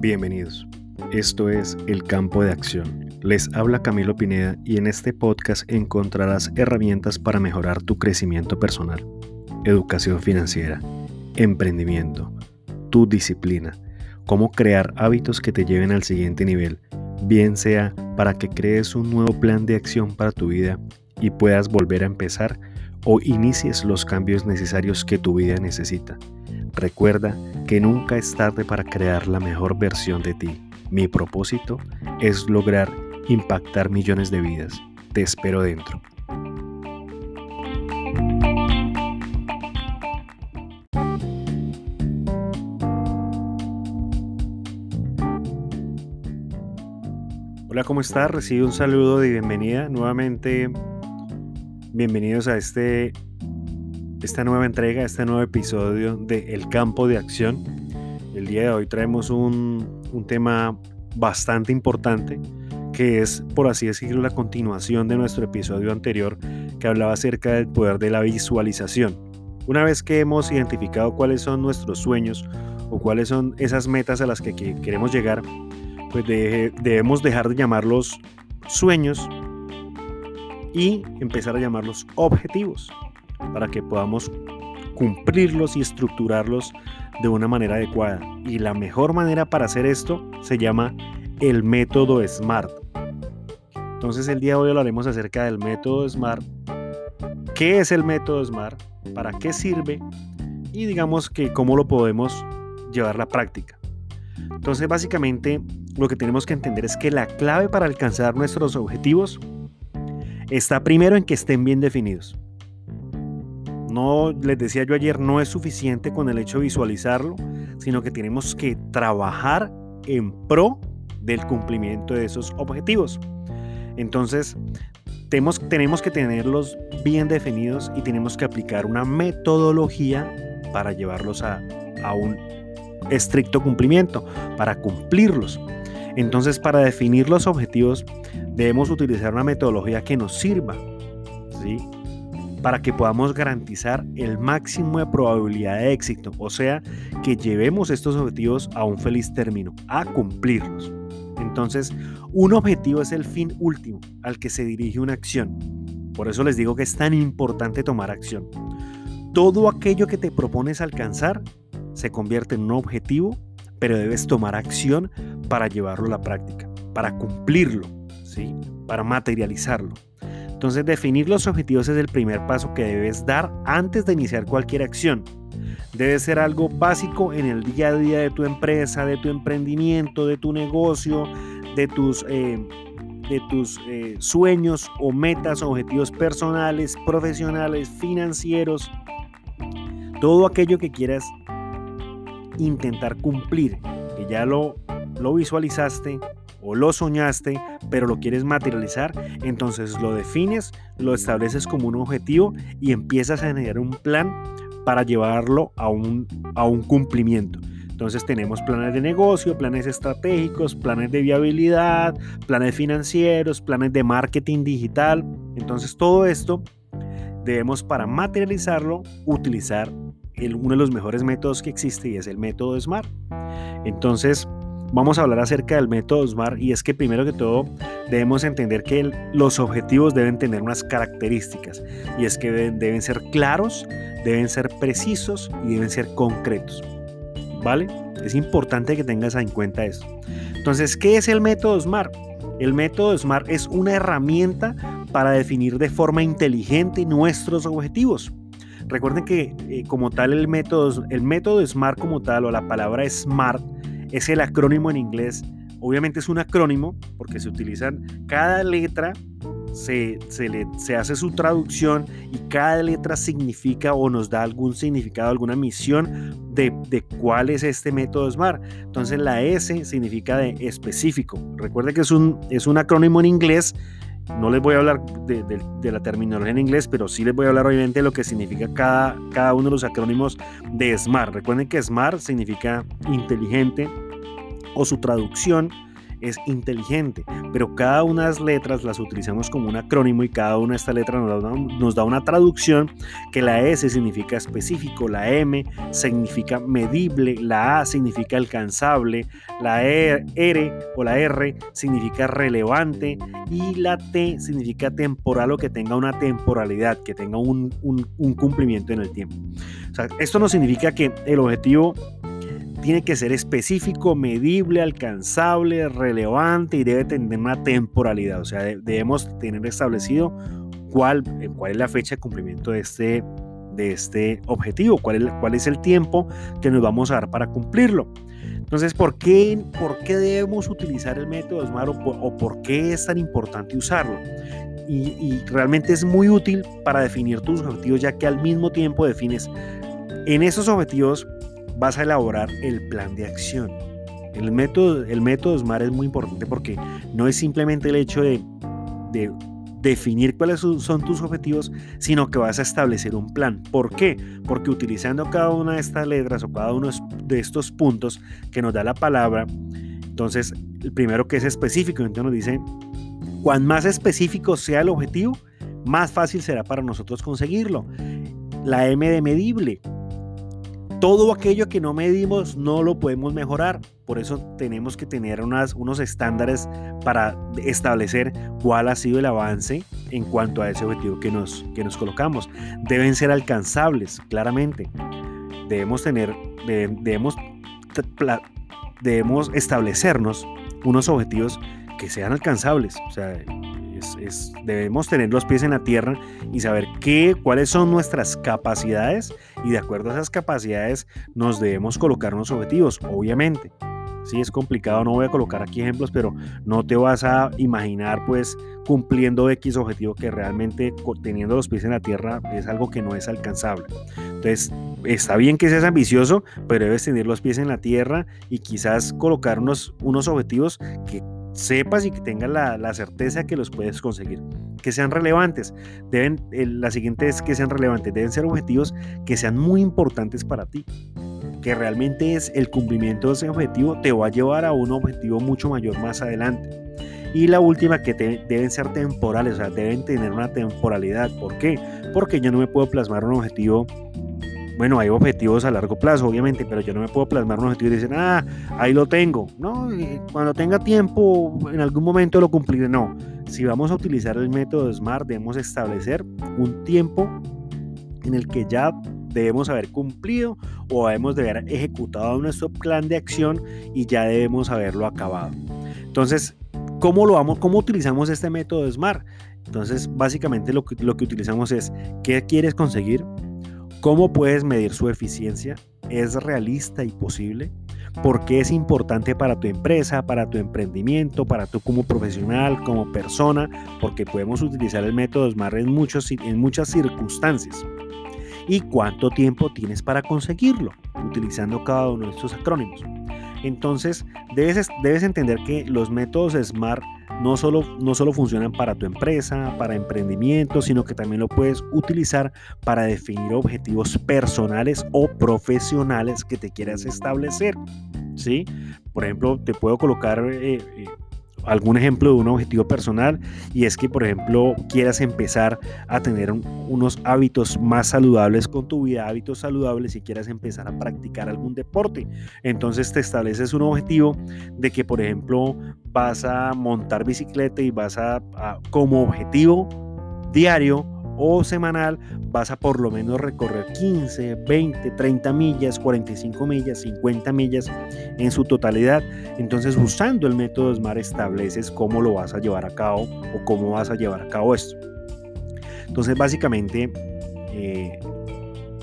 Bienvenidos. Esto es El Campo de Acción. Les habla Camilo Pineda y en este podcast encontrarás herramientas para mejorar tu crecimiento personal, educación financiera, emprendimiento, tu disciplina, cómo crear hábitos que te lleven al siguiente nivel, bien sea para que crees un nuevo plan de acción para tu vida y puedas volver a empezar o inicies los cambios necesarios que tu vida necesita. Recuerda que nunca es tarde para crear la mejor versión de ti. Mi propósito es lograr impactar millones de vidas. Te espero dentro. Hola, ¿cómo estás? Recibe un saludo de bienvenida. Nuevamente, bienvenidos a este esta nueva entrega, este nuevo episodio de El Campo de Acción. El día de hoy traemos un, tema bastante importante que es, por así decirlo, la continuación de nuestro episodio anterior que hablaba acerca del poder de la visualización. Una vez que hemos identificado cuáles son nuestros sueños o cuáles son esas metas a las que queremos llegar, pues debemos dejar de llamarlos sueños y empezar a llamarlos objetivos para que podamos cumplirlos y estructurarlos de una manera adecuada. Y la mejor manera para hacer esto se llama el método SMART. Entonces el día de hoy hablaremos acerca del método SMART. ¿Qué es el método SMART? ¿Para qué sirve? Y digamos que cómo lo podemos llevar a la práctica. Entonces básicamente lo que tenemos que entender es que la clave para alcanzar nuestros objetivos está primero en que estén bien definidos. No, les decía yo ayer, no es suficiente con el hecho de visualizarlo, sino que tenemos que trabajar en pro del cumplimiento de esos objetivos. Entonces, tenemos, tenemos que tenerlos bien definidos y tenemos que aplicar una metodología para llevarlos a, a un estricto cumplimiento, para cumplirlos. Entonces, para definir los objetivos, debemos utilizar una metodología que nos sirva. ¿sí? Para que podamos garantizar el máximo de probabilidad de éxito, o sea, que llevemos estos objetivos a un feliz término, a cumplirlos. Entonces, un objetivo es el fin último al que se dirige una acción. Por eso les digo que es tan importante tomar acción. Todo aquello que te propones alcanzar se convierte en un objetivo, pero debes tomar acción para llevarlo a la práctica, para cumplirlo, ¿sí? para materializarlo. Entonces definir los objetivos es el primer paso que debes dar antes de iniciar cualquier acción. Debe ser algo básico en el día a día de tu empresa, de tu emprendimiento, de tu negocio, de tus, eh, de tus eh, sueños o metas, objetivos personales, profesionales, financieros. Todo aquello que quieras intentar cumplir, que ya lo, lo visualizaste, o lo soñaste, pero lo quieres materializar, entonces lo defines, lo estableces como un objetivo y empiezas a generar un plan para llevarlo a un, a un cumplimiento. Entonces tenemos planes de negocio, planes estratégicos, planes de viabilidad, planes financieros, planes de marketing digital. Entonces todo esto debemos para materializarlo utilizar uno de los mejores métodos que existe y es el método SMART. Entonces vamos a hablar acerca del método SMART y es que primero que todo debemos entender que los objetivos deben tener unas características y es que deben, ser claros, deben ser precisos y deben ser concretos. ¿Vale? Es importante que tengas en cuenta eso. Entonces, ¿qué es el método SMART? El método SMART es una herramienta para definir de forma inteligente nuestros objetivos. Recuerden que eh, como tal el método, el método SMART como tal o la palabra SMART es el acrónimo en inglés. Obviamente es un acrónimo porque se utilizan cada letra, se, le, se hace su traducción y cada letra significa o nos da algún significado, alguna misión de, de cuál es este método SMART. Entonces la S significa de específico. Recuerde que es un, es un acrónimo en inglés no les voy a hablar de, la terminología en inglés, pero sí les voy a hablar obviamente de lo que significa cada, cada uno de los acrónimos de SMART. Recuerden que SMART significa inteligente, o su traducción es inteligente, pero cada una de las letras las utilizamos como un acrónimo y cada una de estas letras nos da, una, traducción que la S significa específico, la M significa medible, la A significa alcanzable, la e, R o la R significa relevante y la T significa temporal o que tenga una temporalidad, que tenga un, un cumplimiento en el tiempo. O sea, esto no significa que el objetivo tiene que ser específico, medible, alcanzable, relevante y debe tener una temporalidad. O sea, debemos tener establecido cuál, cuál es la fecha de cumplimiento de este, de este objetivo, cuál es, cuál es el tiempo que nos vamos a dar para cumplirlo. Entonces, ¿por qué, por qué debemos utilizar el método SMART o por, qué es tan importante usarlo? Y realmente es muy útil para definir tus objetivos, ya que al mismo tiempo defines en esos objetivos vas a elaborar el plan de acción. El método, el método SMART es muy importante porque no es simplemente el hecho de, definir cuáles son tus objetivos, sino que vas a establecer un plan. ¿Por qué? Porque utilizando cada una de estas letras o cada uno de estos puntos que nos da la palabra, entonces el primero que es específico, entonces nos dice, cuan más específico sea el objetivo, más fácil será para nosotros conseguirlo. La M de medible, todo aquello que no medimos no lo podemos mejorar. Por eso tenemos que tener unos estándares para establecer cuál ha sido el avance en cuanto a ese objetivo que nos, que nos colocamos. Deben ser alcanzables, claramente. Debemos tener, debemos, debemos establecernos unos objetivos que sean alcanzables. Debemos tener los pies en la tierra y saber qué, cuáles son nuestras capacidades y de acuerdo a esas capacidades nos debemos colocar unos objetivos, obviamente. Sí, es complicado, no voy a colocar aquí ejemplos, pero no te vas a imaginar pues cumpliendo X objetivo que realmente teniendo los pies en la tierra es algo que no es alcanzable. Entonces, está bien que seas ambicioso, pero debes tener los pies en la tierra y quizás colocar unos, unos objetivos que sepas y que tengas la, certeza que los puedes conseguir. Que sean relevantes. Deben, la siguiente es que sean relevantes. Deben ser objetivos que sean muy importantes para ti. Que realmente es el cumplimiento de ese objetivo te va a llevar a un objetivo mucho mayor más adelante. Y la última, que deben ser temporales, o sea, deben tener una temporalidad. ¿Por qué? Porque yo no me puedo plasmar un objetivo bueno, hay objetivos a largo plazo, obviamente, pero yo no me puedo plasmar un objetivo y decir, ah, ahí lo tengo. No, cuando tenga tiempo, en algún momento lo cumpliré. No, si vamos a utilizar el método SMART, debemos establecer un tiempo en el que ya debemos haber cumplido o debemos de haber ejecutado nuestro plan de acción y ya debemos haberlo acabado. Entonces, ¿cómo lo vamos, cómo utilizamos este método SMART? Entonces, básicamente lo que, lo que utilizamos es, ¿qué quieres conseguir? ¿Cómo puedes medir su eficiencia? ¿Es realista y posible? ¿Por qué es importante para tu empresa, para tu emprendimiento, para tú como profesional, como persona? Porque podemos utilizar el método SMART en, muchos, en muchas circunstancias. ¿Y cuánto tiempo tienes para conseguirlo? Utilizando cada uno de estos acrónimos. Entonces, debes, debes entender que los métodos SMART no solo, no solo funcionan para tu empresa, para emprendimiento, sino que también lo puedes utilizar para definir objetivos personales o profesionales que te quieras establecer. ¿sí? Por ejemplo, te puedo colocar eh, eh, algún ejemplo de un objetivo personal y es que, por ejemplo, quieras empezar a tener unos hábitos más saludables con tu vida, hábitos saludables y quieras empezar a practicar algún deporte. Entonces te estableces un objetivo de que, por ejemplo, vas a montar bicicleta y vas a como objetivo diario o semanal vas a por lo menos recorrer 15, 20, 30 millas, 45 millas, 50 millas en su totalidad. Entonces usando el método SMART estableces cómo lo vas a llevar a cabo o cómo vas a llevar a cabo esto. Entonces básicamente eh,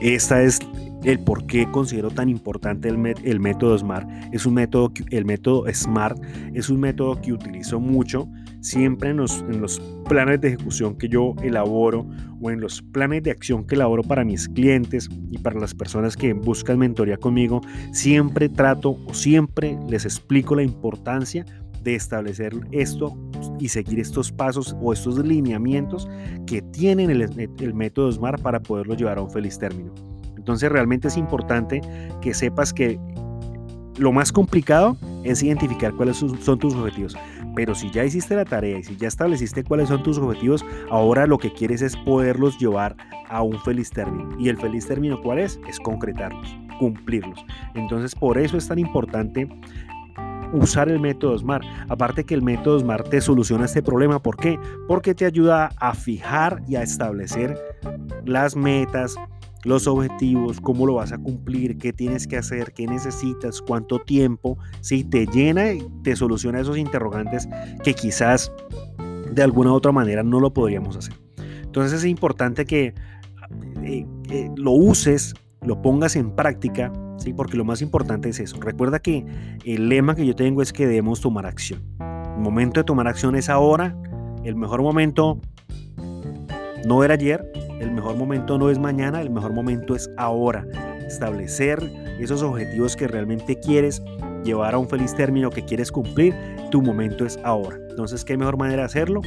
esta es el por qué considero tan importante el, el, método SMART. Es un método, el método SMART es un método que utilizo mucho siempre en los, en los planes de ejecución que yo elaboro o en los planes de acción que elaboro para mis clientes y para las personas que buscan mentoría conmigo, siempre trato o siempre les explico la importancia de establecer esto y seguir estos pasos o estos lineamientos que tienen el, el método SMART para poderlo llevar a un feliz término. Entonces realmente es importante que sepas que lo más complicado es identificar cuáles son tus objetivos. Pero si ya hiciste la tarea y si ya estableciste cuáles son tus objetivos, ahora lo que quieres es poderlos llevar a un feliz término. ¿Y el feliz término cuál es? Es concretarlos, cumplirlos. Entonces por eso es tan importante usar el método SMART. Aparte que el método SMART te soluciona este problema. ¿Por qué? Porque te ayuda a fijar y a establecer las metas, los objetivos, cómo lo vas a cumplir, qué tienes que hacer, qué necesitas, cuánto tiempo, si te llena y te soluciona esos interrogantes que quizás de alguna otra manera no lo podríamos hacer. Entonces es importante que eh, eh, lo uses, lo pongas en práctica, ¿sí? porque lo más importante es eso. Recuerda que el lema que yo tengo es que debemos tomar acción. El momento de tomar acción es ahora, el mejor momento no era ayer, el mejor momento no es mañana, el mejor momento es ahora. Establecer esos objetivos que realmente quieres llevar a un feliz término que quieres cumplir, tu momento es ahora. Entonces, ¿qué mejor manera de hacerlo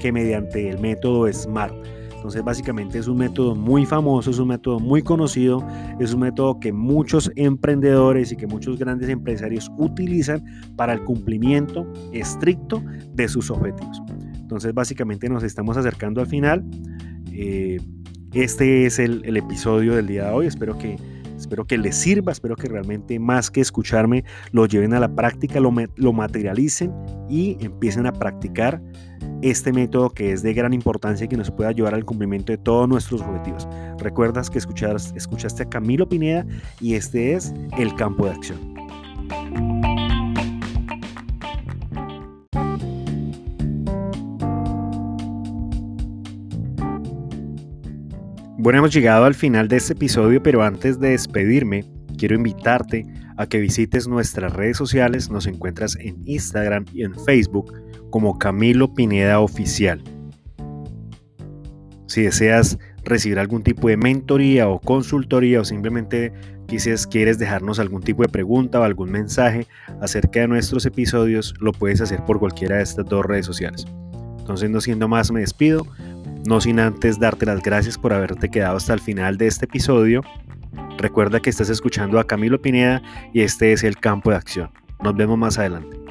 que mediante el método SMART? Entonces, básicamente es un método muy famoso, es un método muy conocido, es un método que muchos emprendedores y que muchos grandes empresarios utilizan para el cumplimiento estricto de sus objetivos. Entonces, básicamente nos estamos acercando al final. Eh, este es el, episodio del día de hoy. Espero que, espero que les sirva, espero que realmente más que escucharme lo lleven a la práctica, lo, lo materialicen y empiecen a practicar este método que es de gran importancia y que nos puede ayudar al cumplimiento de todos nuestros objetivos. Recuerdas que escuchaste a Camilo Pineda y este es el campo de acción. Bueno, hemos llegado al final de este episodio, pero antes de despedirme, quiero invitarte a que visites nuestras redes sociales. Nos encuentras en Instagram y en Facebook como Camilo Pineda Oficial. Si deseas recibir algún tipo de mentoría o consultoría o simplemente quizás quieres dejarnos algún tipo de pregunta o algún mensaje acerca de nuestros episodios, lo puedes hacer por cualquiera de estas dos redes sociales. Entonces, no siendo más, me despido. No sin antes darte las gracias por haberte quedado hasta el final de este episodio. Recuerda que estás escuchando a Camilo Pineda y este es el campo de acción. Nos vemos más adelante.